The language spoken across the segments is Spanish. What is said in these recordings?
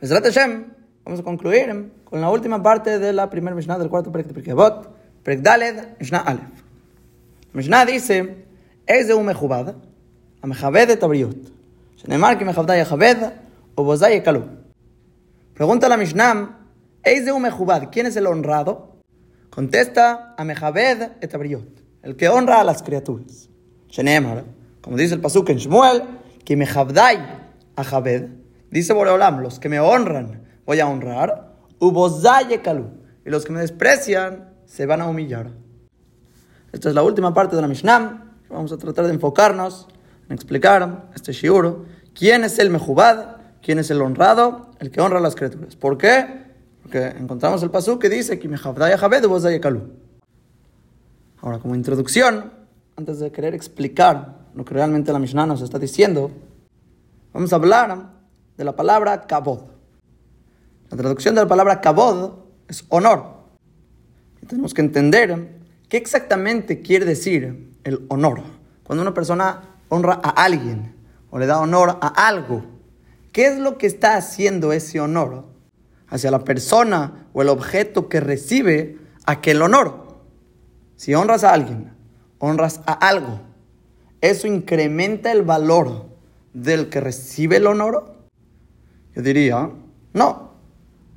Mesrat Hashem, vamos a concluir con la última parte de la primera Mishnah del cuarto Perek de Perkebot, Perek Daled, Mishnah Aleph. Mishnah dice, es de un mejubad, a mejabed de tabriot, shenemar que mejabda yajabed, o bozay yekalu. Pregunta la Mishnah, es de un mejubad, ¿quién es el honrado? Contesta a mejabed de tabriot, el que honra a las criaturas. Shenemar, como dice el pasuk en Shmuel, que mejabdai a Javed, dice Boreolam, los que me honran voy a honrar, y los que me desprecian se van a humillar. Esta es la última parte de la Mishnah. Vamos a tratar de enfocarnos en explicar este shiur. ¿Quién es el mejubad? ¿Quién es el honrado? El que honra a las criaturas. ¿Por qué? Porque encontramos el pasú que dice Ahora, como introducción, antes de querer explicar lo que realmente la Mishnah nos está diciendo, vamos a hablar de la palabra kabod. La traducción de la palabra kabod es honor. Y tenemos que entender ¿Qué exactamente quiere decir el honor? Cuando una persona honra a alguien o le da honor a algo, ¿qué es lo que está haciendo ese honor hacia la persona o el objeto que recibe aquel honor? Si honras a alguien, honras a algo, ¿eso incrementa el valor del que recibe el honor? Yo diría, no.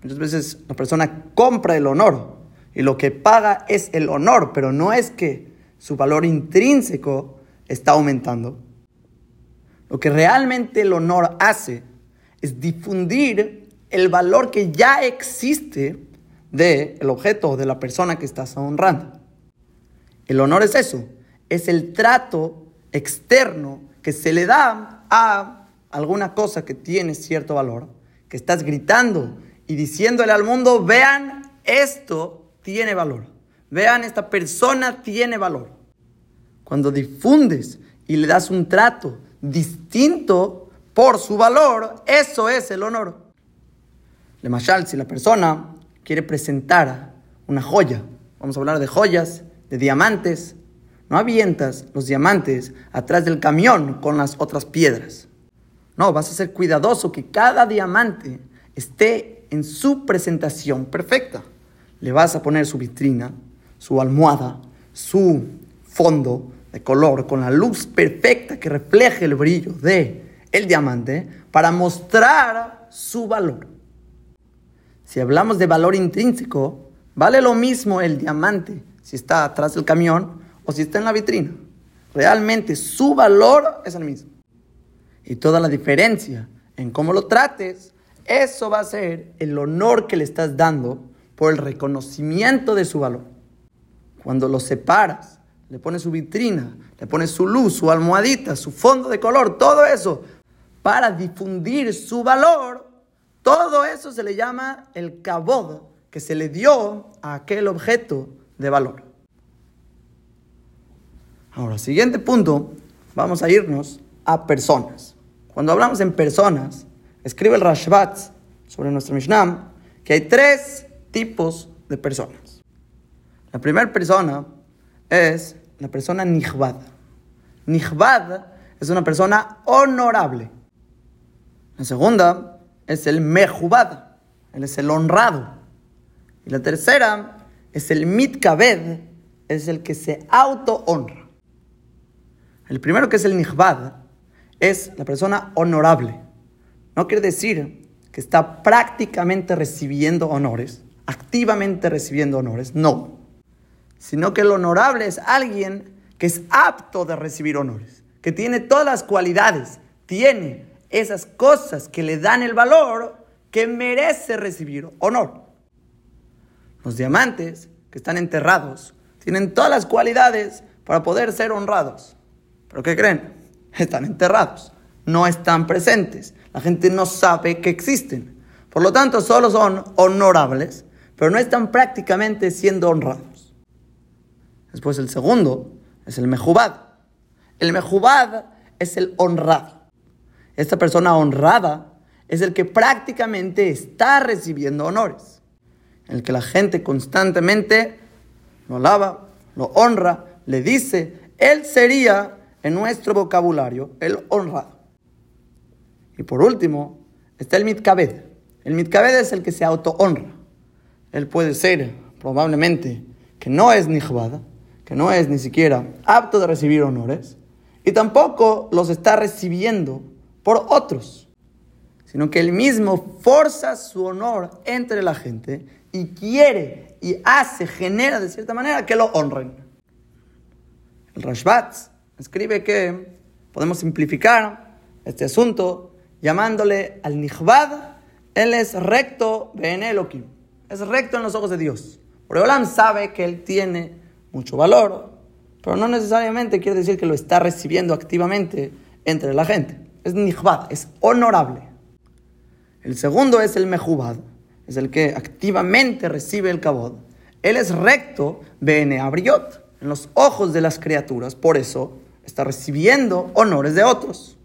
Muchas veces la persona compra el honor y lo que paga es el honor, pero no es que su valor intrínseco está aumentando. Lo que realmente el honor hace es difundir el valor que ya existe del objeto o de la persona que estás honrando. El honor es eso, es el trato externo que se le da a alguna cosa que tiene cierto valor, que estás gritando y diciéndole al mundo, vean esto tiene valor. Vean, esta persona tiene valor. Cuando difundes y le das un trato distinto por su valor, eso es el honor. Le mashal, si la persona quiere presentar una joya, vamos a hablar de joyas, de diamantes, no avientas los diamantes atrás del camión con las otras piedras. No, vas a ser cuidadoso que cada diamante esté en su presentación perfecta le vas a poner su vitrina, su almohada, su fondo de color con la luz perfecta que refleje el brillo de el diamante para mostrar su valor. Si hablamos de valor intrínseco, vale lo mismo el diamante si está atrás del camión o si está en la vitrina. Realmente su valor es el mismo. Y toda la diferencia en cómo lo trates, eso va a ser el honor que le estás dando por el reconocimiento de su valor. Cuando lo separas, le pones su vitrina, le pones su luz, su almohadita, su fondo de color, todo eso, para difundir su valor, todo eso se le llama el cabod que se le dio a aquel objeto de valor. Ahora, siguiente punto, vamos a irnos a personas. Cuando hablamos en personas, escribe el Rashbat sobre nuestra Mishnah que hay tres tipos de personas. La primera persona es la persona nihbad. Nihbad es una persona honorable. La segunda es el mehubad, él es el honrado. Y la tercera es el mitkabed, es el que se auto-honra. El primero que es el nihbad es la persona honorable. No quiere decir que está prácticamente recibiendo honores, activamente recibiendo honores, no, sino que el honorable es alguien que es apto de recibir honores, que tiene todas las cualidades, tiene esas cosas que le dan el valor que merece recibir honor. Los diamantes que están enterrados tienen todas las cualidades para poder ser honrados. ¿Pero qué creen? Están enterrados, no están presentes. La gente no sabe que existen. Por lo tanto, solo son honorables pero no están prácticamente siendo honrados. Después el segundo es el mejubad. El mejubad es el honrado. Esta persona honrada es el que prácticamente está recibiendo honores. El que la gente constantemente lo alaba, lo honra, le dice, él sería en nuestro vocabulario el honrado. Y por último está el mitkabed. El mitkabed es el que se auto-honra. Él puede ser, probablemente, que no es nihbad, que no es ni siquiera apto de recibir honores, y tampoco los está recibiendo por otros, sino que él mismo forza su honor entre la gente y quiere y hace, genera de cierta manera que lo honren. El Rashbat escribe que podemos simplificar este asunto llamándole al Nihbad, él es recto en Elohim, es recto en los ojos de Dios. Olam sabe que él tiene mucho valor, pero no necesariamente quiere decir que lo está recibiendo activamente entre la gente. Es Nihbad, es honorable. El segundo es el Mehubad, es el que activamente recibe el kabod. Él es recto, bene abriot, en los ojos de las criaturas, por eso está recibiendo honores de otros.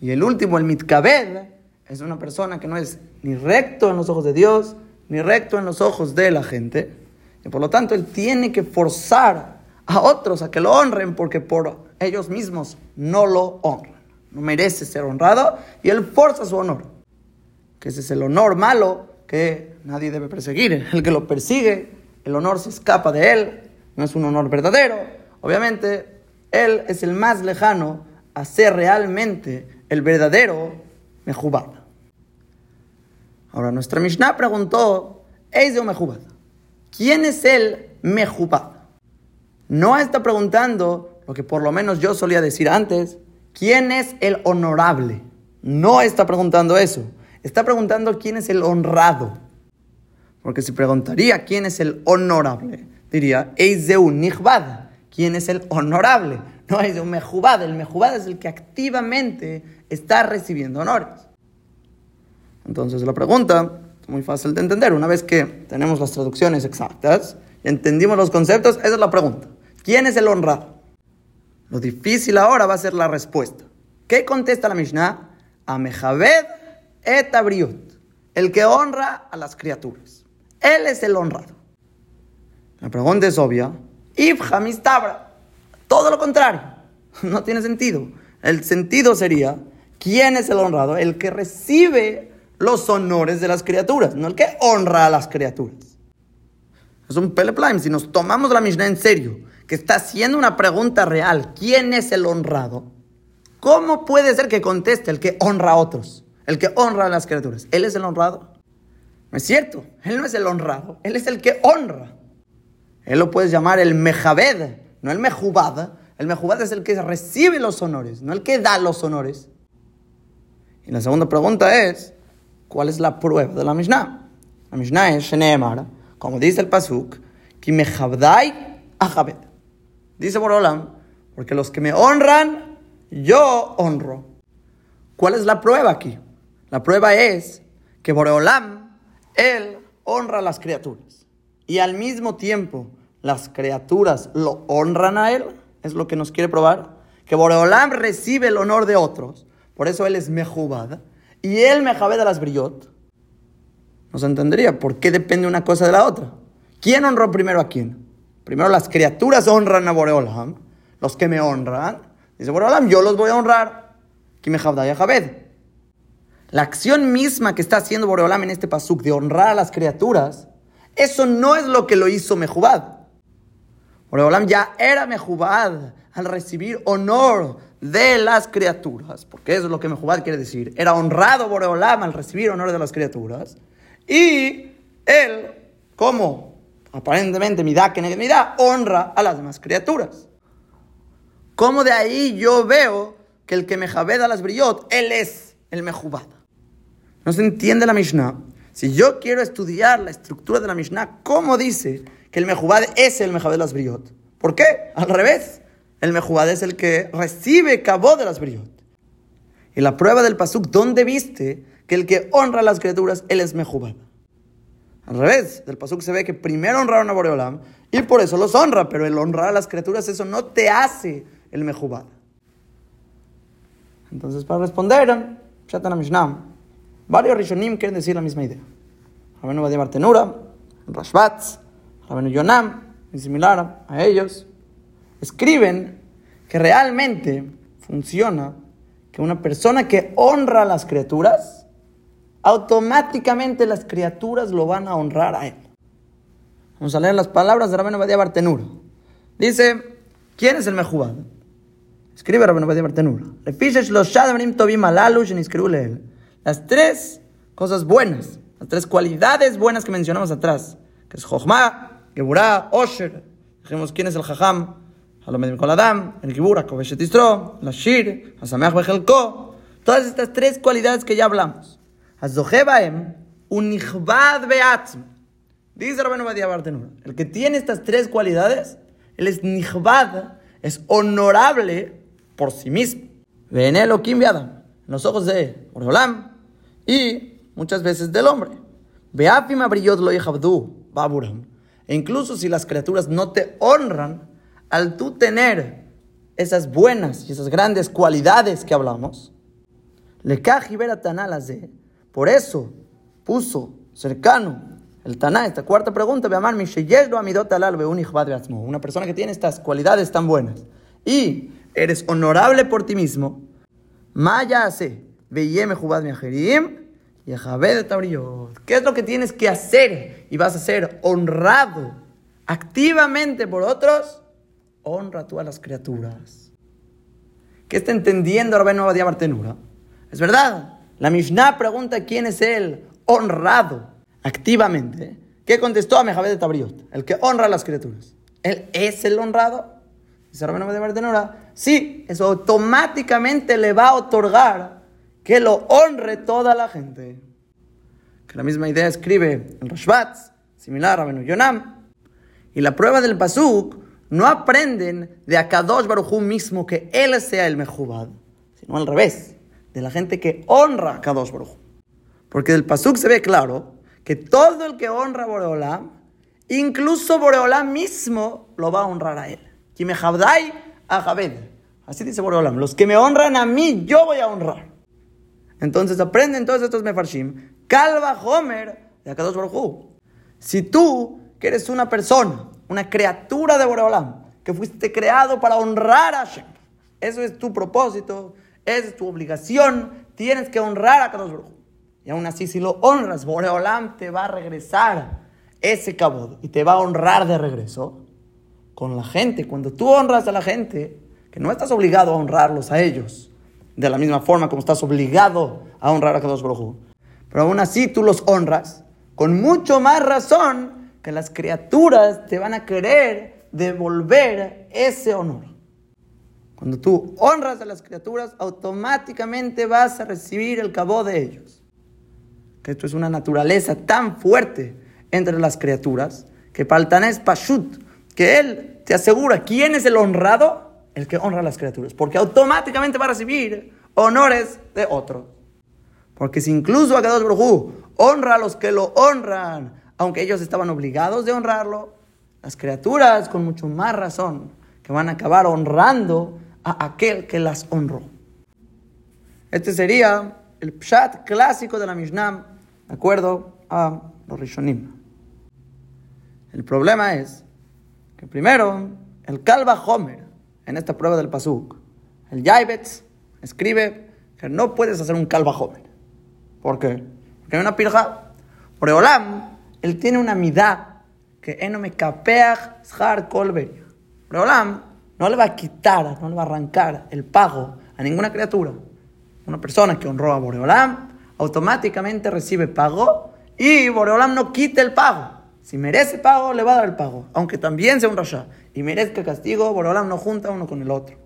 Y el último, el mitkabed, es una persona que no es ni recto en los ojos de Dios, ni recto en los ojos de la gente. Y por lo tanto, él tiene que forzar a otros a que lo honren porque por ellos mismos no lo honran. No merece ser honrado y él forza su honor. Que ese es el honor malo que nadie debe perseguir. El que lo persigue, el honor se escapa de él, no es un honor verdadero. Obviamente, él es el más lejano a ser realmente el verdadero Mejubad. Ahora, nuestra Mishnah preguntó, de Mejubad? ¿Quién es el Mejubad? No está preguntando lo que por lo menos yo solía decir antes, ¿quién es el honorable? No está preguntando eso. Está preguntando quién es el honrado. Porque si preguntaría quién es el honorable, diría, un Nihbad. ¿Quién es el honorable? No es un Mejubad. El Mejubad es el que activamente está recibiendo honores. Entonces la pregunta es muy fácil de entender. Una vez que tenemos las traducciones exactas y entendimos los conceptos, esa es la pregunta. ¿Quién es el honrado? Lo difícil ahora va a ser la respuesta. ¿Qué contesta la Mishnah? A Mejabed et Abriut, el que honra a las criaturas. Él es el honrado. La pregunta es obvia. Ibhamistabra. Todo lo contrario. No tiene sentido. El sentido sería, ¿quién es el honrado? El que recibe los honores de las criaturas, no el que honra a las criaturas. Es un peleplaim. Si nos tomamos la Mishnah en serio, que está haciendo una pregunta real, ¿quién es el honrado? ¿Cómo puede ser que conteste el que honra a otros? El que honra a las criaturas. ¿Él es el honrado? No es cierto. Él no es el honrado. Él es el que honra. Él lo puedes llamar el Mejabed, no el Mejubad. El Mejubad es el que recibe los honores, no el que da los honores. Y la segunda pregunta es, ¿cuál es la prueba de la Mishnah? La Mishnah es Sheneemar, como dice el Pasuk, que Mejabdai Achabed. Dice Borolam, porque los que me honran, yo honro. ¿Cuál es la prueba aquí? La prueba es que Boreolam, él honra a las criaturas. Y al mismo tiempo, las criaturas lo honran a él. Es lo que nos quiere probar. Que Boreolam recibe el honor de otros. Por eso él es Mejubad. Y él Mejabed a las Brillot. Nos entendería por qué depende una cosa de la otra. ¿Quién honró primero a quién? Primero las criaturas honran a Boreolam. Los que me honran. Dice Boreolam, yo los voy a honrar. La acción misma que está haciendo Boreolam en este pasuk de honrar a las criaturas, eso no es lo que lo hizo Mejubad. Boreolam ya era Mejubad al recibir honor de las criaturas, porque eso es lo que Mejubad quiere decir. Era honrado Boreolam al recibir honor de las criaturas. Y él, como aparentemente Midá que Midá, honra a las demás criaturas. ¿Cómo de ahí yo veo que el que me a las brillot, él es el Mejubad? No se entiende la Mishnah. Si yo quiero estudiar la estructura de la Mishnah, ¿cómo dice que el Mejubad es el Mejabed de las Briot? ¿Por qué? Al revés. El Mejubad es el que recibe cabo de las Briot. Y la prueba del Pasuk, ¿dónde viste que el que honra a las criaturas, él es Mejubad? Al revés, del Pasuk se ve que primero honraron a Boreolam y por eso los honra, pero el honrar a las criaturas, eso no te hace el Mejubad. Entonces, para responder, Shatan Mishnah, Varios Rishonim quieren decir la misma idea. Rabenu Badia Bartenura, Rashbatz, Rabenu Yonam, y similar a ellos, escriben que realmente funciona que una persona que honra a las criaturas, automáticamente las criaturas lo van a honrar a él. Vamos a leer las palabras de Rabenu Badia Bartenura. Dice, ¿quién es el Mejubad? Escribe Rabenu Badia Bartenura. Las tres cosas buenas, las tres cualidades buenas que mencionamos atrás, que es Jochma, Geburah, Osher. Dijimos, ¿quién es el Jajam? Halomed Mikol Adam, el Geburah, Koveshet Istro, la Shir, Hasameach Bechelko. Todas estas tres cualidades que ya hablamos. Azohebaem, unichbad beatzm. Dice Rabenu Badia Bartenura, el que tiene estas tres cualidades, él es nichbad, es honorable por sí mismo. Ven Elohim Adam, en los ojos de Olam y muchas veces del hombre. Beafim abriyot lo baburam. Incluso si las criaturas no te honran, al tú tener esas buenas y esas grandes cualidades que hablamos, le de por eso puso cercano el Taná, esta cuarta pregunta, una persona que tiene estas cualidades tan buenas. Y eres honorable por ti mismo, Maya hace, ¿Qué es lo que tienes que hacer? Y vas a ser honrado activamente por otros. Honra tú a las criaturas. ¿Qué está entendiendo Rabenu Badia Bartenura? Es verdad. La Mishnah pregunta quién es el honrado activamente. ¿Qué contestó a Mejabed de Tabriot? El que honra a las criaturas. ¿Él es el honrado? Dice Rabenu Badia Bartenura. Sí, eso automáticamente le va a otorgar que lo honre toda la gente. Que la misma idea escribe en Roshbatz, similar a Benu Yonam. Y la prueba del Pasuk no aprenden de Akadosh Baruchu mismo que él sea el Mejubad, sino al revés, de la gente que honra a Akadosh Baruchu. Porque del Pasuk se ve claro que todo el que honra a Boreolam, incluso Boreolam mismo lo va a honrar a él. a Así dice Boreolam, los que me honran a mí, yo voy a honrar. Entonces aprenden todos estos mefarshim. Calva Homer de Akadosh Baruj Si tú, que eres una persona, una criatura de Boreolam, que fuiste creado para honrar a Hashem, eso es tu propósito, es tu obligación, tienes que honrar a Akadosh Baruj Y aún así, si lo honras, Boreolam te va a regresar ese cabod y te va a honrar de regreso con la gente. Cuando tú honras a la gente, que no estás obligado a honrarlos a ellos, de la misma forma como estás obligado a honrar a Kadosh Baruj Pero aún así tú los honras con mucho más razón que las criaturas te van a querer devolver ese honor. Cuando tú honras a las criaturas, automáticamente vas a recibir el cabo de ellos. Que esto es una naturaleza tan fuerte entre las criaturas que Paltanés Pashut, que él te asegura quién es el honrado el que honra a las criaturas, porque automáticamente va a recibir honores de otros. Porque si incluso a Kadosh Baruj honra a los que lo honran, aunque ellos estaban obligados de honrarlo, las criaturas con mucho más razón que van a acabar honrando a aquel que las honró. Este sería el pshat clásico de la Mishnah, de acuerdo a los Rishonim. El problema es que primero, el Kalba Homer, en esta prueba del Pasuk. El Yaibetz escribe que no puedes hacer un calva joven. ¿Por qué? Porque hay una pirja. Oreolam, él tiene una midá que no me capeach schar kolberia. Oreolam no le va a quitar, no le va a arrancar el pago a ninguna criatura. Una persona que honró a Boreolam automáticamente recibe pago y Boreolam no quita el pago. Si merece pago, le va a dar el pago, aunque también sea un rasha y merezca castigo, Borolam no junta uno con el otro.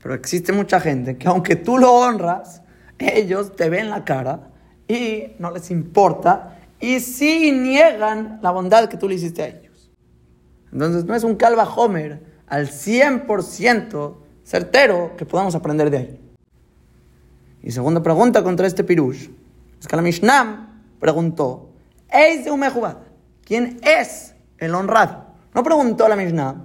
Pero existe mucha gente que aunque tú lo honras, ellos te ven la cara y no les importa y sí niegan la bondad que tú le hiciste a ellos. Entonces no es un calva Homer al 100% certero que podamos aprender de ahí. Y segunda pregunta contra este pirush es que la Mishnah preguntó, ¿quién es el honrado? No preguntó la Mishnah,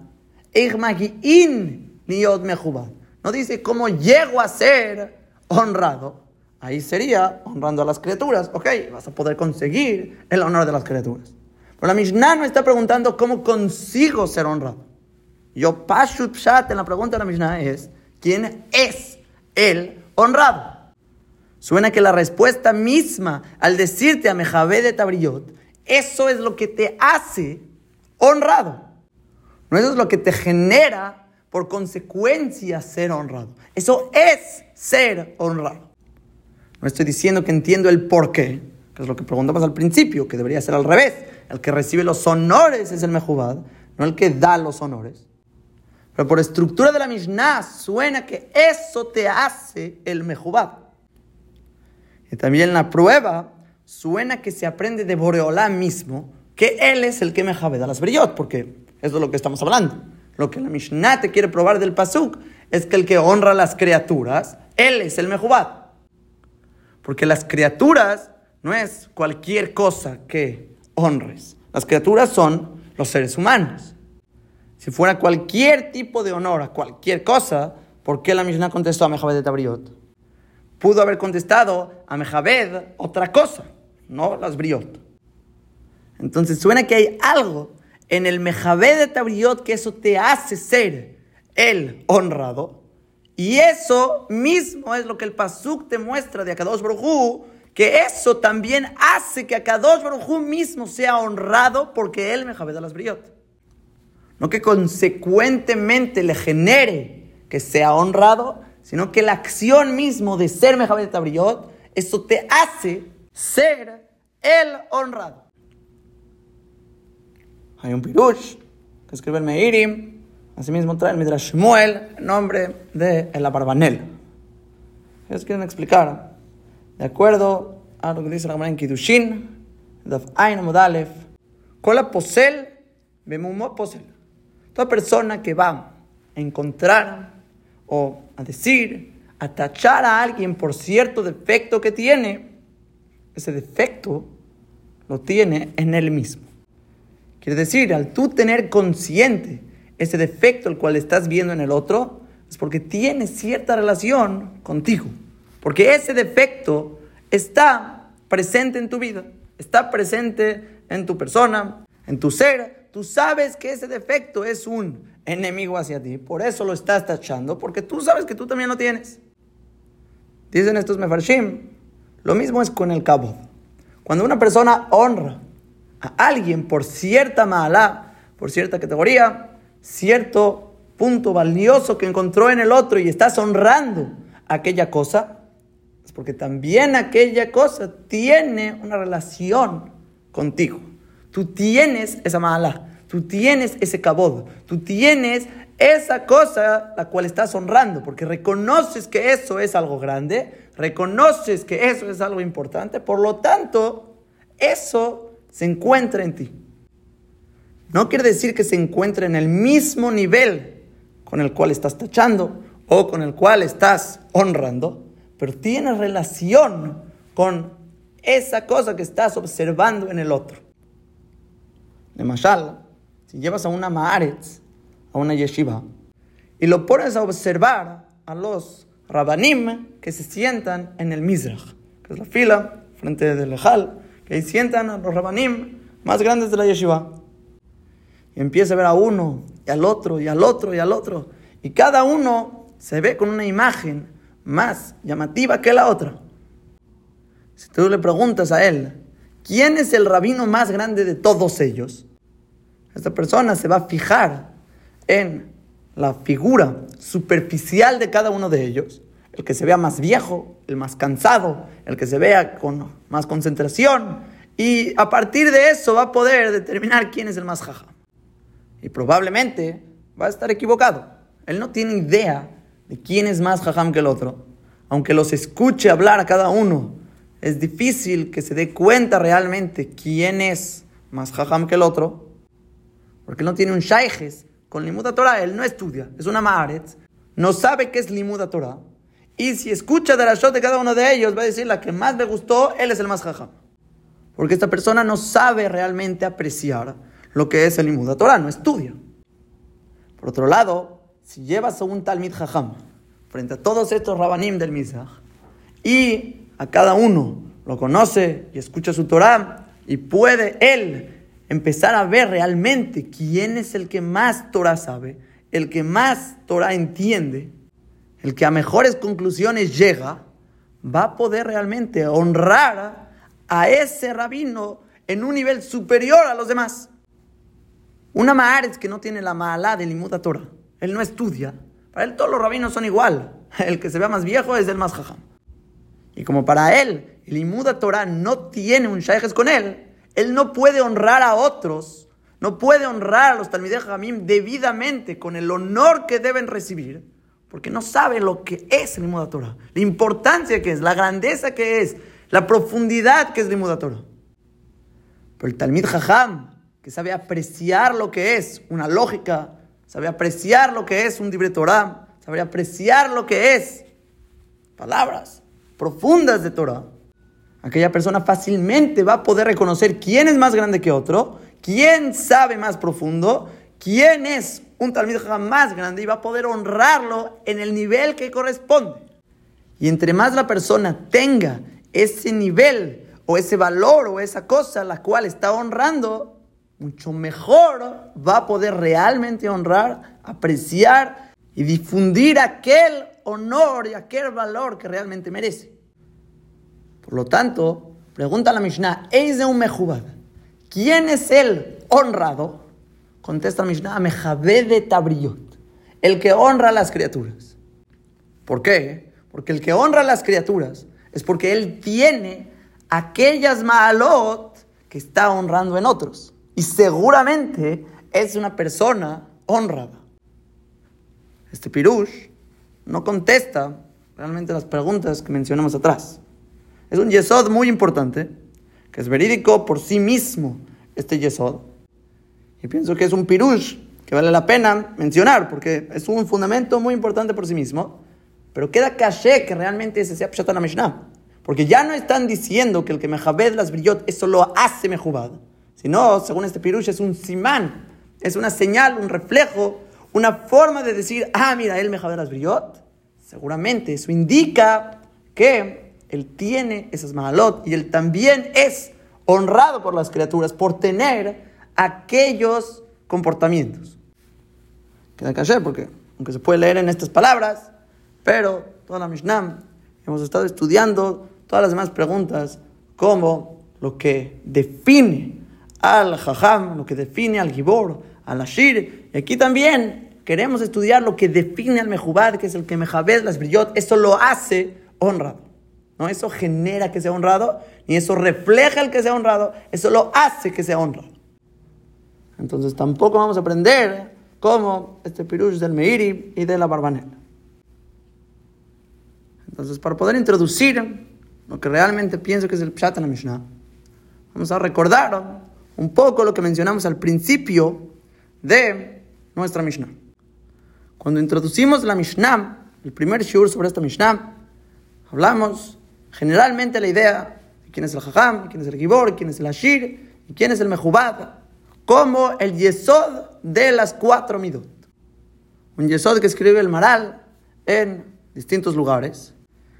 no dice cómo llego a ser honrado. Ahí sería honrando a las criaturas. Ok, vas a poder conseguir el honor de las criaturas. Pero la Mishnah no está preguntando cómo consigo ser honrado. Yo, Pashut Shat, en la pregunta de la Mishnah es, ¿quién es el honrado? Suena que la respuesta misma al decirte a Mejabé de Tabriot, eso es lo que te hace honrado. No eso es lo que te genera por consecuencia ser honrado. Eso es ser honrado. No estoy diciendo que entiendo el por qué, que es lo que preguntamos al principio, que debería ser al revés. El que recibe los honores es el Mejubad, no el que da los honores. Pero por estructura de la Mishnah suena que eso te hace el Mejubad. Y también la prueba suena que se aprende de Boreolá mismo que él es el que me da las brillot, porque eso es lo que estamos hablando. Lo que la Mishnah te quiere probar del Pasuk es que el que honra a las criaturas, él es el Mejubad. Porque las criaturas no es cualquier cosa que honres. Las criaturas son los seres humanos. Si fuera cualquier tipo de honor a cualquier cosa, ¿por qué la Mishnah contestó a Mejabed de Tabriot? Pudo haber contestado a Mejabed otra cosa, no las Briot. Entonces suena que hay algo en el Mejabed de Tabriot que eso te hace ser el honrado y eso mismo es lo que el Pasuk te muestra de Akadosh Baruj que eso también hace que Akadosh Baruj mismo sea honrado porque él me a las briot. No que consecuentemente le genere que sea honrado, sino que la acción mismo de ser Mejabed de Briot, eso te hace ser el honrado. Hay un pirush que escribe el Meirim Asimismo trae el Midrash Shmuel el nombre de el Abarbanel. Ellos quieren explicar, de acuerdo a lo que dice la Gemara en Kiddushin, Daf Ain Modalef, Kola Posel, Bemumo Posel. Toda persona que va a encontrar o a decir, a tachar a alguien por cierto defecto que tiene, ese defecto lo tiene en él mismo. Quiere decir, al tú tener consciente ese defecto el cual estás viendo en el otro, es porque tiene cierta relación contigo. Porque ese defecto está presente en tu vida, está presente en tu persona, en tu ser. Tú sabes que ese defecto es un enemigo hacia ti, por eso lo estás tachando, porque tú sabes que tú también lo tienes. Dicen estos mefarshim, lo mismo es con el cabo. Cuando una persona honra a alguien por cierta mala, por cierta categoría, cierto punto valioso que encontró en el otro y estás honrando aquella cosa, es porque también aquella cosa tiene una relación contigo. Tú tienes esa mala, tú tienes ese cabod, tú tienes esa cosa la cual estás honrando, porque reconoces que eso es algo grande, reconoces que eso es algo importante, por lo tanto, eso se encuentra en ti. No quiere decir que se encuentre en el mismo nivel con el cual estás tachando o con el cual estás honrando, pero tiene relación con esa cosa que estás observando en el otro. De Mashal, si llevas a una Maaretz, a una yeshiva, y lo pones a observar a los rabanim que se sientan en el Mizrach, que es la fila frente del Lejal, que ahí sientan a los rabanim más grandes de la yeshiva. Y empieza a ver a uno, y al otro, y al otro, y al otro. Y cada uno se ve con una imagen más llamativa que la otra. Si tú le preguntas a él, ¿quién es el rabino más grande de todos ellos? Esta persona se va a fijar en la figura superficial de cada uno de ellos. El que se vea más viejo, el más cansado, el que se vea con más concentración. Y a partir de eso va a poder determinar quién es el más jaja y probablemente va a estar equivocado. Él no tiene idea de quién es más jajam que el otro. Aunque los escuche hablar a cada uno, es difícil que se dé cuenta realmente quién es más jajam que el otro, porque no tiene un shaijes con limuda Torah, él no estudia, es una maaretz, no sabe qué es limuda Torah, y si escucha de la shot de cada uno de ellos, va a decir la que más me gustó, él es el más jajam. Porque esta persona no sabe realmente apreciar lo que es el Limuda Torah, no estudia. Por otro lado, si llevas a un Talmid Jajam frente a todos estos Rabanim del Mizrach y a cada uno lo conoce y escucha su Torah y puede él empezar a ver realmente quién es el que más Torah sabe, el que más Torah entiende, el que a mejores conclusiones llega, va a poder realmente honrar a ese rabino en un nivel superior a los demás. Una Maaretz que no tiene la Maalá de Limuda Torah, él no estudia, para él todos los rabinos son igual. El que se vea más viejo es el más jajam. Y como para él el Limuda Torah no tiene un shaykhes con él, él no puede honrar a otros, no puede honrar a los Talmidei Jamim debidamente con el honor que deben recibir, porque no sabe lo que es el Limuda Torah, la importancia que es, la grandeza que es, la profundidad que es el Limuda Torah. Pero el Talmid Jajam, que sabe apreciar lo que es una lógica, sabe apreciar lo que es un libre Torah, sabe apreciar lo que es palabras profundas de Torah, aquella persona fácilmente va a poder reconocer quién es más grande que otro, quién sabe más profundo, quién es un Jajam más grande y va a poder honrarlo en el nivel que corresponde. Y entre más la persona tenga ese nivel o ese valor o esa cosa la cual está honrando, mucho mejor va a poder realmente honrar, apreciar y difundir aquel honor y aquel valor que realmente merece. Por lo tanto, pregunta la Mishnah, ¿es de un mejubad? ¿Quién es el honrado? Contesta la Mishnah, de Tabriyot, el que honra a las criaturas. ¿Por qué? Porque el que honra a las criaturas es porque él tiene aquellas maalot que está honrando en otros. Y seguramente es una persona honrada. Este pirush no contesta realmente las preguntas que mencionamos atrás. Es un yesod muy importante, que es verídico por sí mismo este yesod. Y pienso que es un pirush que vale la pena mencionar, porque es un fundamento muy importante por sí mismo, pero queda caché que realmente ese sea Pshat Mishnah. Porque ya no están diciendo que el que mejabed las brillot, eso lo hace mejubad. Sino, según este pirush, es un simán, es una señal, un reflejo, una forma de decir, ah, mira, él mejabed las brillot. Seguramente eso indica que él tiene esas mahalot y él también es honrado por las criaturas por tener aquellos comportamientos. Queda caché porque, aunque se puede leer en estas palabras, pero toda la Mishnah hemos estado estudiando todas las demás preguntas como lo que define al Jajam, lo que define al Gibor, al Ashir. Y aquí también queremos estudiar lo que define al Mejubad, que es el que Mejabed, las brillot. Eso lo hace honrado. No, eso genera que sea honrado, ni eso refleja el que sea honrado, eso lo hace que sea honrado. Entonces tampoco vamos a aprender cómo este pirush del Meiri y de la Barbanela. Entonces, para poder introducir lo que realmente pienso que es el Pshat en la Mishnah, vamos a recordar un poco lo que mencionamos al principio de nuestra Mishnah. Cuando introducimos la Mishnah, el primer shur sobre esta Mishnah, hablamos generalmente la idea de quién es el Jajam, quién es el Gibor, quién es el Ashir y quién es el Mejubad, como el Yesod de las cuatro Midot. Un Yesod que escribe el Maral en distintos lugares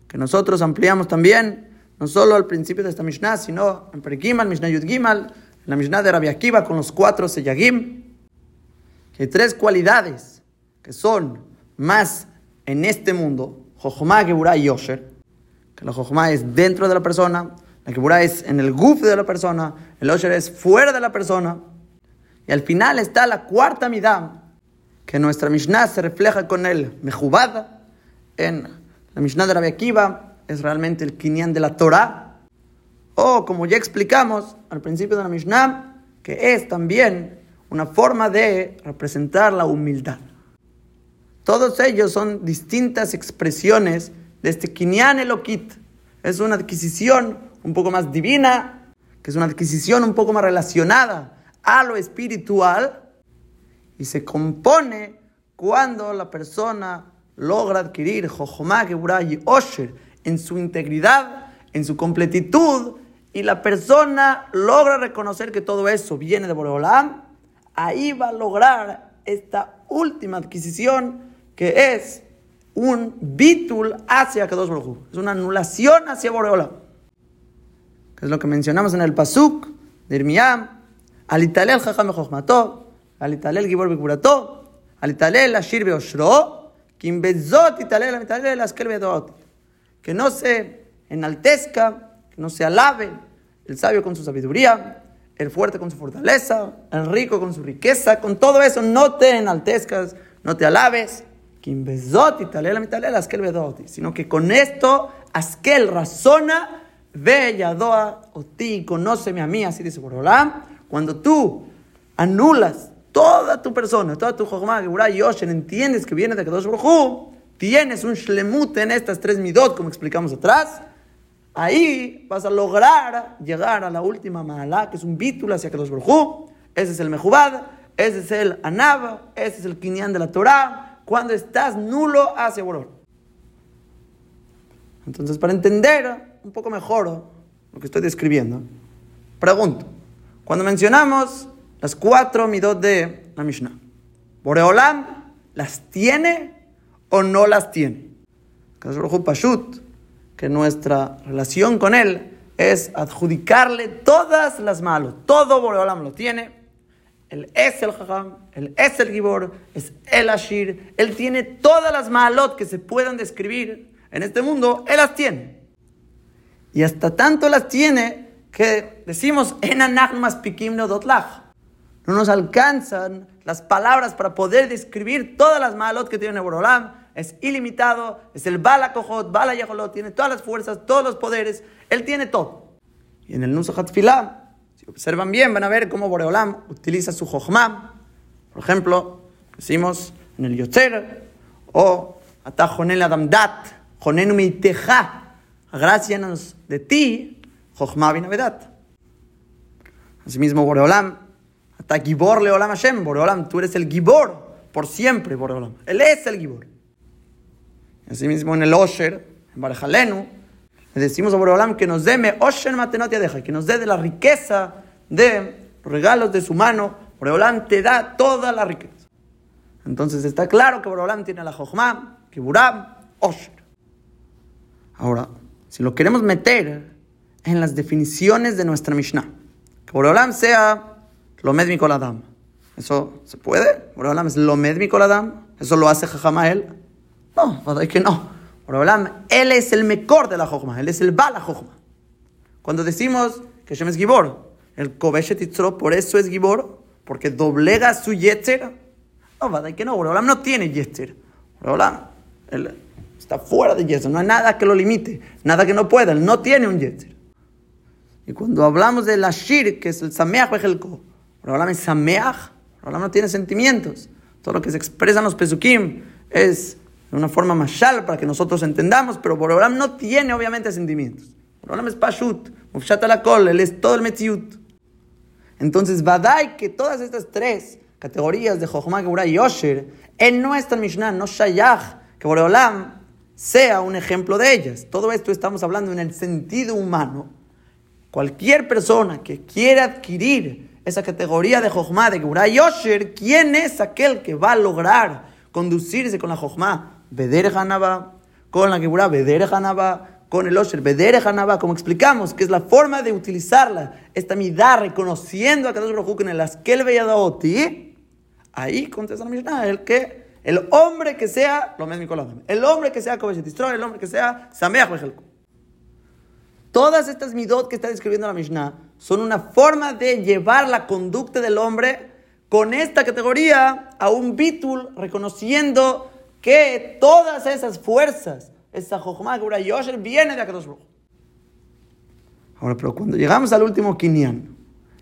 que nosotros ampliamos también, no solo al principio de esta Mishnah, sino en Perikimal, Mishnah Yud Gimal, en la Mishnah de Rabbi Akiva con los cuatro Seyagim, que hay tres cualidades que son más en este mundo, Jochma, Geburah y Yosher, que la Jochma es dentro de la persona, la Geburah es en el guf de la persona, el Yosher es fuera de la persona, y al final está la cuarta midá, que nuestra Mishnah se refleja con el Mejubad en la Mishnah de Rabbi Akiva es realmente el Kinyan de la Torah. O, como ya explicamos al principio de la Mishnah, que es también una forma de representar la humildad. Todos ellos son distintas expresiones de este Kinyan Elokit. Es una adquisición un poco más divina, que es una adquisición un poco más relacionada a lo espiritual y se compone cuando la persona logra adquirir y Osher en su integridad, en su completitud, y la persona logra reconocer que todo eso viene de Boreolam, ahí va a lograr esta última adquisición que es un bitul hacia Kadosh Baruj Es una anulación hacia Boreolam. Que es lo que mencionamos en el Pasuk de Irmiam. Alitalel Jajam Jochmato, Alitalel Gibor Bekurato, Alitalel Ashir Beoshro, que no se enaltezca, que no se alabe el sabio con su sabiduría, el fuerte con su fortaleza, el rico con su riqueza, con todo eso no te enaltezcas, no te alabes, sino que con esto Askel razona, ve yadoa o ti, conóceme a mí, así dice Borolam, cuando tú anulas toda tu persona, toda tu Jochma, Geburah y Oshen, entiendes que viene de Kadosh Baruj tienes un shlemut en estas tres midot, como explicamos atrás, ahí vas a lograr llegar a la última mahalá, que es un bítula hacia Kadosh Baruj ese es el Mejubad, ese es el Anab, ese es el Kinyan de la Torah, cuando estás nulo hacia Borol. Entonces, para entender un poco mejor lo que estoy describiendo, pregunto, cuando mencionamos las cuatro midot de la Mishnah. ¿Boreolam las tiene o no las tiene? Pashut, que nuestra relación con él es adjudicarle todas las malos. Todo Boreolam lo tiene. Él es el Jajam, él es el Gibor, es el Ashir. Él tiene todas las malot que se puedan describir en este mundo, él las tiene. Y hasta tanto las tiene que decimos, no nos alcanzan las palabras para poder describir todas las malot que tiene Borolam. Es ilimitado, es el Bala Kohot, Bala Yaholot, tiene todas las fuerzas, todos los poderes, él tiene todo. Y en el Nusahat Filah, observan bien, van a ver cómo Boreolam utiliza su Jochma. Por ejemplo, decimos en el Yotzer, o Atajonel Adamdat, Jonenu Meiteja, gracias de ti, Jochma Binavedat. Asimismo, Boreolam Hasta Gibor Leolam Hashem, Boreolam, tú eres el Gibor por siempre, Boreolam. Él es el Gibor. Así mismo en el Osher, en Barjalenu, le decimos a Boreolam que nos dé Osher Matenot deja, que nos dé de la riqueza de los regalos de su mano. Boreolam te da toda la riqueza. Entonces está claro que Boreolam tiene la Jochma, Kiburam, Osher. Ahora, si lo queremos meter en las definiciones de nuestra Mishnah, que Boreolam sea lo mi Adam. ¿Eso se puede? Boreolam es lo mi Adam. ¿Eso lo hace Jajamael? No, es que no. Boreolam, él es el mejor de la Jojma, él es el Bala Jojma. Cuando decimos que Shem es Gibor, el Kobeshet por eso es Gibor, porque doblega su Yetzer. No, es que no, Boreolam no tiene Yetzer. Boreolam, él está fuera de Yetzer, no hay nada que lo limite, nada que no pueda, él no tiene un Yetzer. Y cuando hablamos del Ashir, que es el Sameach Bejelko, Borolam es Sameach, Borolam no tiene sentimientos. Todo lo que se expresa en los Pesukim es de una forma mashal para que nosotros entendamos, pero Borolam no tiene obviamente sentimientos. Borolam es Pashut, Mufshat Alakol, él es todo el Metziut. Entonces, Badai, que todas estas tres categorías de Jochma, Geburah y Osher, en nuestra Mishnah, no Shayach, que Borolam sea un ejemplo de ellas. Todo esto estamos hablando en el sentido humano. Cualquier persona que quiera adquirir esa categoría de Jochma, de Geburah Yosher, ¿quién es aquel que va a lograr conducirse con la Jochma? Beder Hanaba, con la Geburah, Beder Hanaba, con el Osher, Beder Hanaba, como explicamos, que es la forma de utilizarla, esta midá, reconociendo a Kadosh Baruj en el Askel Beyadaoti, ahí contesta la Mishnah, el que, el hombre que sea, lo mismo el hombre que sea Kovesh el hombre que sea Sameach Todas estas midot que está describiendo la Mishnah son una forma de llevar la conducta del hombre con esta categoría a un bitul, reconociendo que todas esas fuerzas, esa Jochma, Gura Yosher, viene de Akadosh Ahora, pero cuando llegamos al último Kinyan,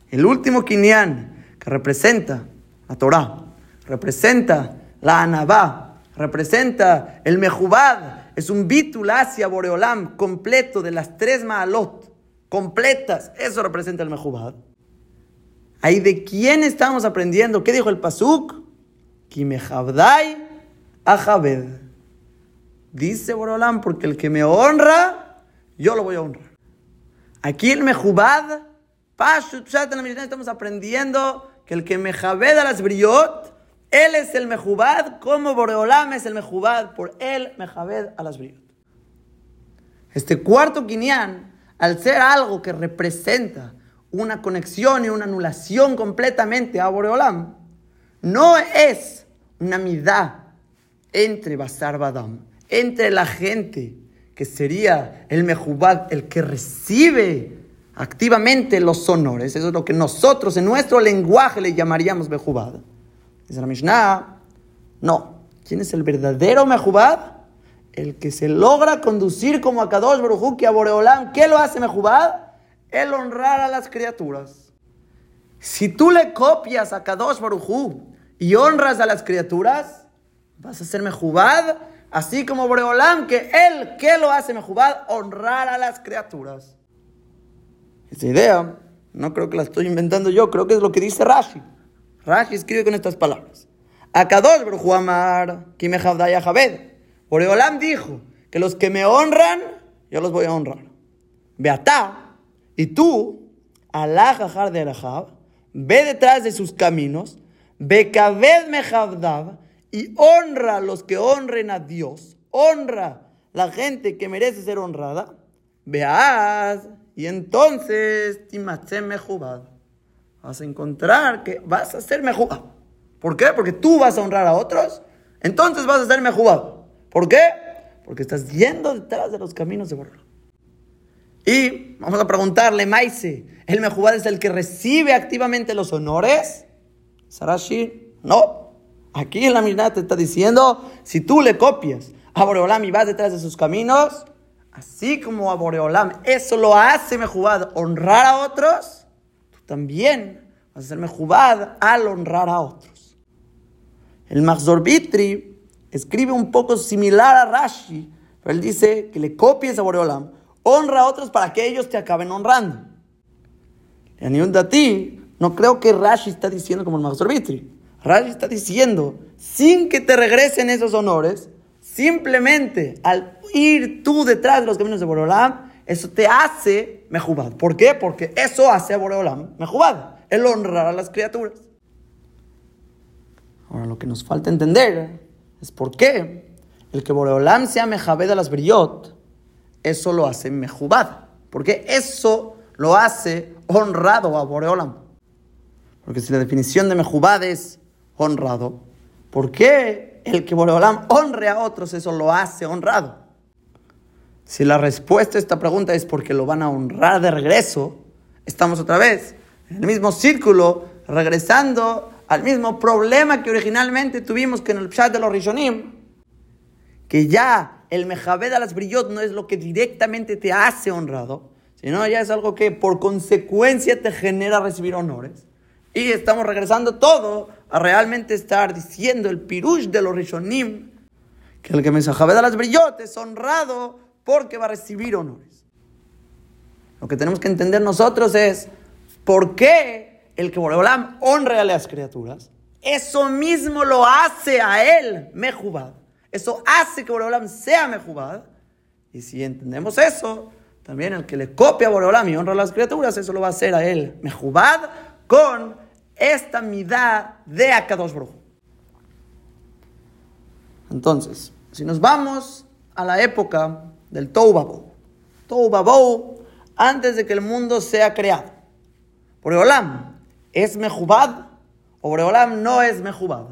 el último Kinyan que representa la Torah, representa la Anabá, representa el Mejubad, es un bitul Boreolam completo de las tres Maalot completas. Eso representa el Mejubad. Ahí de quién estamos aprendiendo. ¿Qué dijo el Pasuk? Kimehabdai Ajabed. Dice Boreolam, porque el que me honra, yo lo voy a honrar. Aquí el Mejubad, en la estamos aprendiendo que el que me a las briot, él es el mejubad, como Boreolam es el mejubad, por él mejabed a las briot. Este cuarto quinián, al ser algo que representa una conexión y una anulación completamente a Boreolam, no es una midá entre Basar Badam, entre la gente que sería el Mejubad, el que recibe activamente los honores. Eso es lo que nosotros en nuestro lenguaje le llamaríamos Mejubad. Dice la Mishnah, no. ¿Quién es el verdadero Mejubad? El que se logra conducir como a Kadosh que a Boreolam. ¿Qué lo hace Mejubad? El honrar a las criaturas. Si tú le copias a Kadosh Baruj y honras a las criaturas, vas a ser Mejubad, así como Boreolam, que él, ¿qué lo hace Mejubad? Honrar a las criaturas. Esa idea, no creo que la estoy inventando yo, creo que es lo que dice Rashi. Rashi escribe con estas palabras. Akadosh Baruj Amar, Kimejabdaya Javed. Boreolam dijo que los que me honran, yo los voy a honrar. Beatá, y tú, Alá Jajar de Arajab, ve detrás de sus caminos, Bekaved Mejabdab, y honra a los que honren a Dios, honra la gente que merece ser honrada. Veas, y entonces, Timatzem Mejubad, vas a encontrar que vas a ser Mejubad. ¿Por qué? Porque tú vas a honrar a otros, entonces vas a ser Mejubad. ¿Por qué? Porque estás yendo detrás de los caminos de Borra. Y vamos a preguntarle, Maise, ¿el Mejubad es el que recibe activamente los honores? Sarashi, no. Aquí en la Mishnah te está diciendo, si tú le copias a Boreolam y vas detrás de sus caminos, así como a Boreolam eso lo hace Mejubad honrar a otros, tú también vas a ser Mejubad al honrar a otros. El Mahzor Bitri escribe un poco similar a Rashi, pero él dice que le copies a Boreolam, honra a otros para que ellos te acaben honrando. En a ti, no creo que Rashi está diciendo como el Mahzor Bitri. Rashi está diciendo, sin que te regresen esos honores, simplemente al ir tú detrás de los caminos de Boreolam, eso te hace mejubad. ¿Por qué? Porque eso hace a Boreolam mejubad, el honrar a las criaturas. Ahora lo que nos falta entender es por qué el que Boreolam sea mejabed a las brillot, eso lo hace mejubad. Porque eso lo hace honrado a Boreolam. Porque si la definición de mejubad es honrado, ¿por qué el que Boreolam honre a otros eso lo hace honrado? Si la respuesta a esta pregunta es porque lo van a honrar de regreso, estamos otra vez en el mismo círculo, regresando al mismo problema que originalmente tuvimos que en el chat de los Rishonim, que ya el mejabed a las brillot no es lo que directamente te hace honrado, sino ya es algo que por consecuencia te genera recibir honores. Y estamos regresando todo a realmente estar diciendo el pirush de los Rishonim, que el que me a las brillot es honrado porque va a recibir honores. Lo que tenemos que entender nosotros es por qué el que Boreolam honre a las criaturas, eso mismo lo hace a él mejubad. Eso hace que Boreolam sea mejubad. Y si entendemos eso, también el que le copia a Boreolam y honra a las criaturas, eso lo va a hacer a él mejubad con esta midad de Akadosh Baruj. Entonces, si nos vamos a la época del Toubabou, Toubabou, antes de que el mundo sea creado, Boreolam ¿Es Mejubad? ¿O Boreolam no es Mejubad?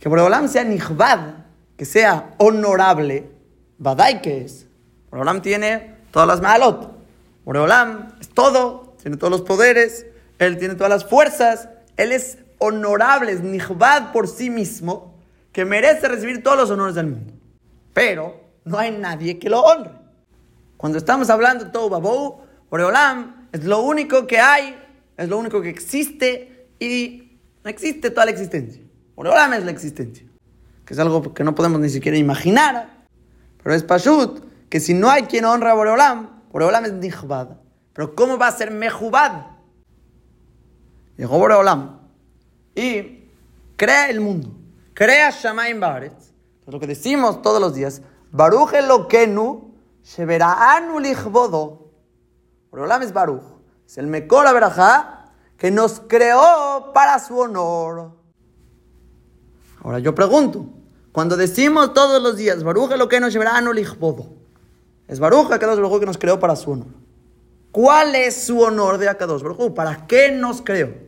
Que Boreolam sea Nijbad, que sea honorable, Badai que es. Boreolam tiene todas las malot. Boreolam es todo, tiene todos los poderes, él tiene todas las fuerzas, él es honorable, es Nijbad por sí mismo, que merece recibir todos los honores del mundo. Pero no hay nadie que lo honre. Cuando estamos hablando de todo Babou, Boreolam es lo único que hay es lo único que existe y no existe toda la existencia. Boreolam es la existencia, que es algo que no podemos ni siquiera imaginar. Pero es Pashut, que si no hay quien honra a Boreolam, Boreolam es Nihbad. Pero ¿cómo va a ser Mejubad? Llegó Boreolam y crea el mundo, crea Shamaim Baretz. Lo que decimos todos los días, Baruch Elokenu, Sheveraanu Lichbodo. Boreolam es Baruch es el Mekor Aberajá que nos creó para su honor. Ahora yo pregunto, cuando decimos todos los días, que nos llevará no es Baruja Akados Baruj que nos creó para su honor. ¿Cuál es su honor de Akados Baruj ¿Para qué nos creó?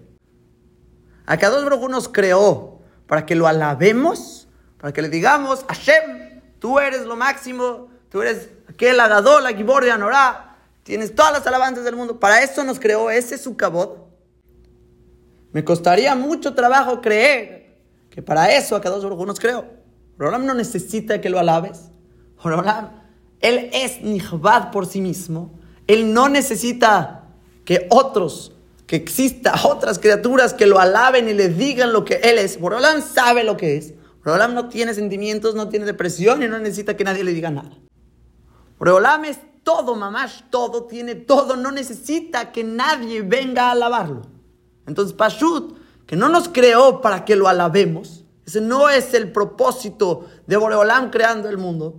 Akados Baruj nos creó para que lo alabemos, para que le digamos, Hashem, tú eres lo máximo, tú eres aquel agador, la gibor de Anorá, tienes todas las alabanzas del mundo. Para eso nos creó, ese es su cabot. Me costaría mucho trabajo creer que para eso a cada uno nos creó. Borolam no necesita que lo alabes. Borolam, él es nihbad por sí mismo. Él no necesita que otros, que exista otras criaturas que lo alaben y le digan lo que él es. Borolam sabe lo que es. Borolam no tiene sentimientos, no tiene depresión y no necesita que nadie le diga nada. Borolam es todo, mamás, todo, tiene todo, no necesita que nadie venga a alabarlo. Entonces, Pashut, que no nos creó para que lo alabemos, ese no es el propósito de Boreolam creando el mundo,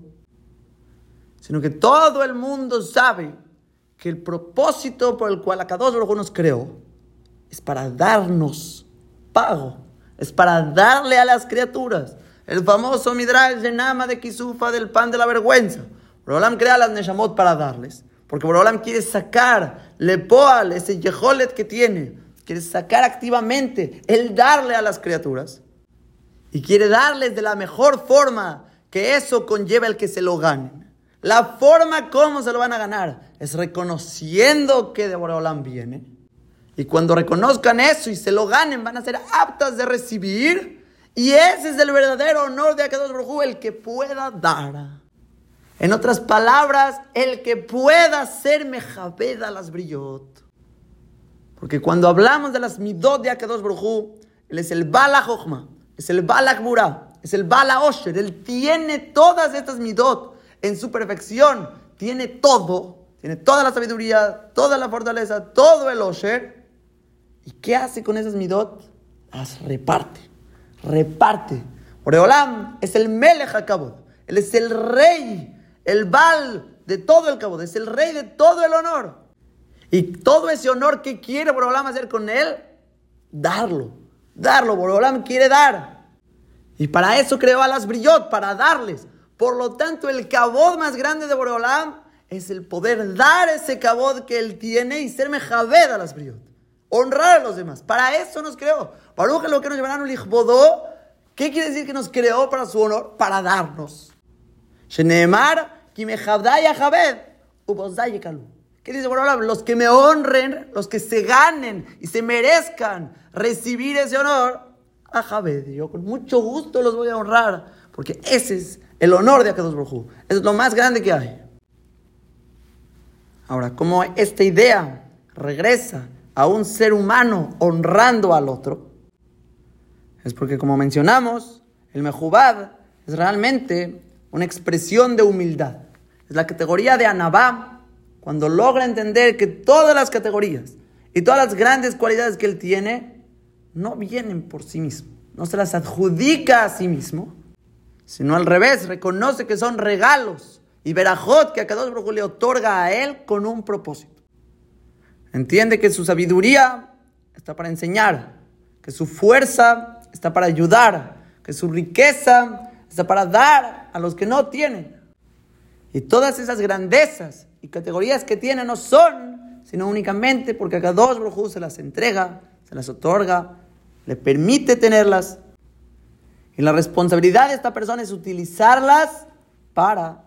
sino que todo el mundo sabe que el propósito por el cual Akadosh Baruj nos creó es para darnos pago, es para darle a las criaturas. El famoso Midrash de Nama de Kisufa del pan de la vergüenza. Boreolam crea las Neshamot para darles, porque Boreolam quiere sacar Lepoal, ese Yeholet que tiene, quiere sacar activamente el darle a las criaturas y quiere darles de la mejor forma que eso conlleva el que se lo ganen. La forma como se lo van a ganar es reconociendo que de Boreolam viene. Y cuando reconozcan eso y se lo ganen, van a ser aptas de recibir. Y ese es el verdadero honor de Akadosh Baruj el que pueda dar. En otras palabras, el que pueda ser mejabed a las brillot. Porque cuando hablamos de las midot de Akadosh Baruj él es el Bala Jochma es el Balak Burah, es el Bala Osher. Él tiene todas estas midot en su perfección. Tiene todo, tiene toda la sabiduría, toda la fortaleza, todo el Osher. ¿Y qué hace con esas midot? Las reparte, reparte. Oreolam es el Melech Kabod. Él es el rey, el Bal de todo el Kabod. Es el rey de todo el honor. Y todo ese honor que quiere Boreolam hacer con él, darlo darlo. Borolam quiere dar. Y para eso creó a las brillot, para darles. Por lo tanto, el cabod más grande de Borolam es el poder dar ese cabod que él tiene y ser mejabed a las brillot. Honrar a los demás. Para eso nos creó. Para lo que nos llamaron un hijo ¿Qué quiere decir que nos creó para su honor? Para darnos. Javed, ¿Qué dice Borolam? Los que me honren, los que se ganen y se merezcan recibir ese honor, a Javed. Yo con mucho gusto los voy a honrar, porque ese es el honor de Akados Baruj Es lo más grande que hay. Ahora, como esta idea regresa a un ser humano honrando al otro, es porque, como mencionamos, el Mejubad es realmente una expresión de humildad. Es la categoría de Anabá cuando logra entender que todas las categorías y todas las grandes cualidades que él tiene no vienen por sí mismo, no se las adjudica a sí mismo, sino al revés, reconoce que son regalos y verajot que a cada uno le otorga a él con un propósito. Entiende que su sabiduría está para enseñar, que su fuerza está para ayudar, que su riqueza está para dar a los que no tienen. Y todas esas grandezas y categorías que tiene no son, sino únicamente porque a dos brujos se las entrega, se las otorga, le permite tenerlas. Y la responsabilidad de esta persona es utilizarlas para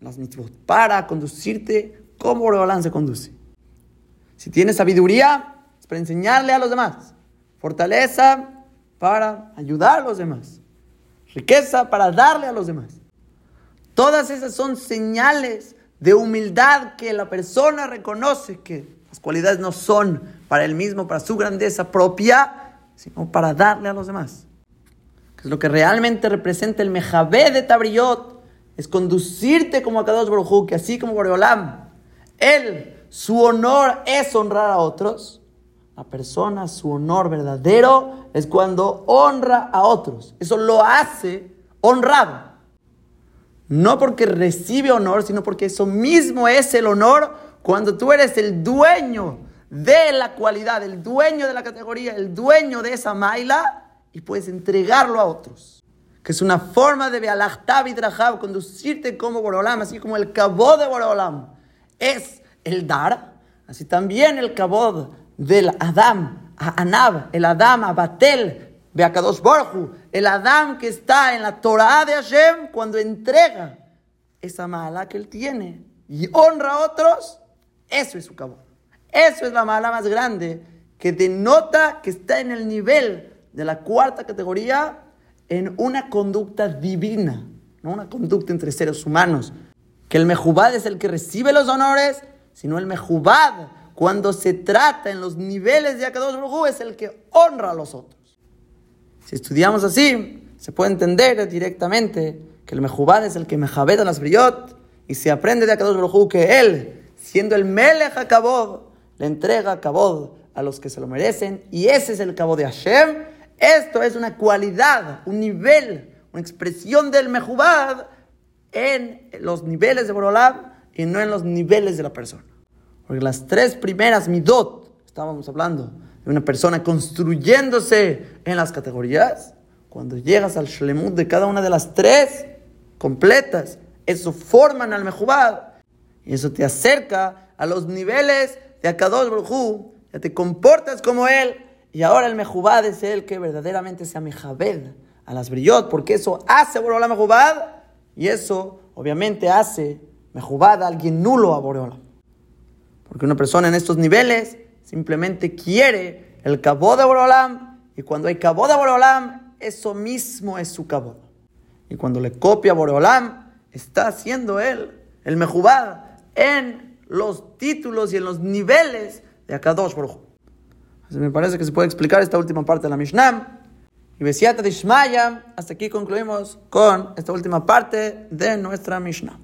las mitzvot, para conducirte como Boreolán se conduce. Si tienes sabiduría, es para enseñarle a los demás. Fortaleza para ayudar a los demás. Riqueza para darle a los demás. Todas esas son señales de humildad que la persona reconoce que las cualidades no son para él mismo, para su grandeza propia, sino para darle a los demás. Que es lo que realmente representa el Mejabé de Tabriot, es conducirte como a Kadosh Baruj que así como Boreolam, él, su honor es honrar a otros. La persona, su honor verdadero es cuando honra a otros. Eso lo hace honrado. No porque recibe honor, sino porque eso mismo es el honor cuando tú eres el dueño de la cualidad, el dueño de la categoría, el dueño de esa maila y puedes entregarlo a otros. Que es una forma de Bealachtab y Drahab, conducirte como Borolam, así como el cabod de Borolam es el dar, así también el cabod del Adam, a Anab, el Adam, a Batel, Beakadosh Borju, el Adam que está en la Torah de Hashem cuando entrega esa mala que él tiene y honra a otros, eso es su cabo. Eso es la mala más grande que denota que está en el nivel de la cuarta categoría en una conducta divina, no una conducta entre seres humanos. Que el mejubad es el que recibe los honores, sino el mejubad, cuando se trata en los niveles de Akadosh Baruj es el que honra a los otros. Si estudiamos así, se puede entender directamente que el mejubad es el que mejabed a las briot y se aprende de Akadosh Baruj que él, siendo el melech Kabod, le entrega Kabod a los que se lo merecen y ese es el Kabod de Hashem. Esto es una cualidad, un nivel, una expresión del mejubad en los niveles de Borolam y no en los niveles de la persona. Porque las tres primeras midot, estábamos hablando de una persona construyéndose en las categorías, cuando llegas al shlemut de cada una de las tres completas, eso forman al mejubad y eso te acerca a los niveles de Akadosh Baruj ya te comportas como él y ahora el mejubad es el que verdaderamente se amejabed a las brillot, porque eso hace la mejubad y eso, obviamente, hace mejubada a alguien nulo a Boreola. Porque una persona en estos niveles simplemente quiere el cabo de Boreolam. Y cuando hay cabo de Boreolam, eso mismo es su cabo. Y cuando le copia a Boreolam, está haciendo él el mejubad en los títulos y en los niveles de Akadosh Baruj. Me parece que se puede explicar esta última parte de la Mishnah. Y Besiata Dishmaya, hasta aquí concluimos con esta última parte de nuestra Mishnah.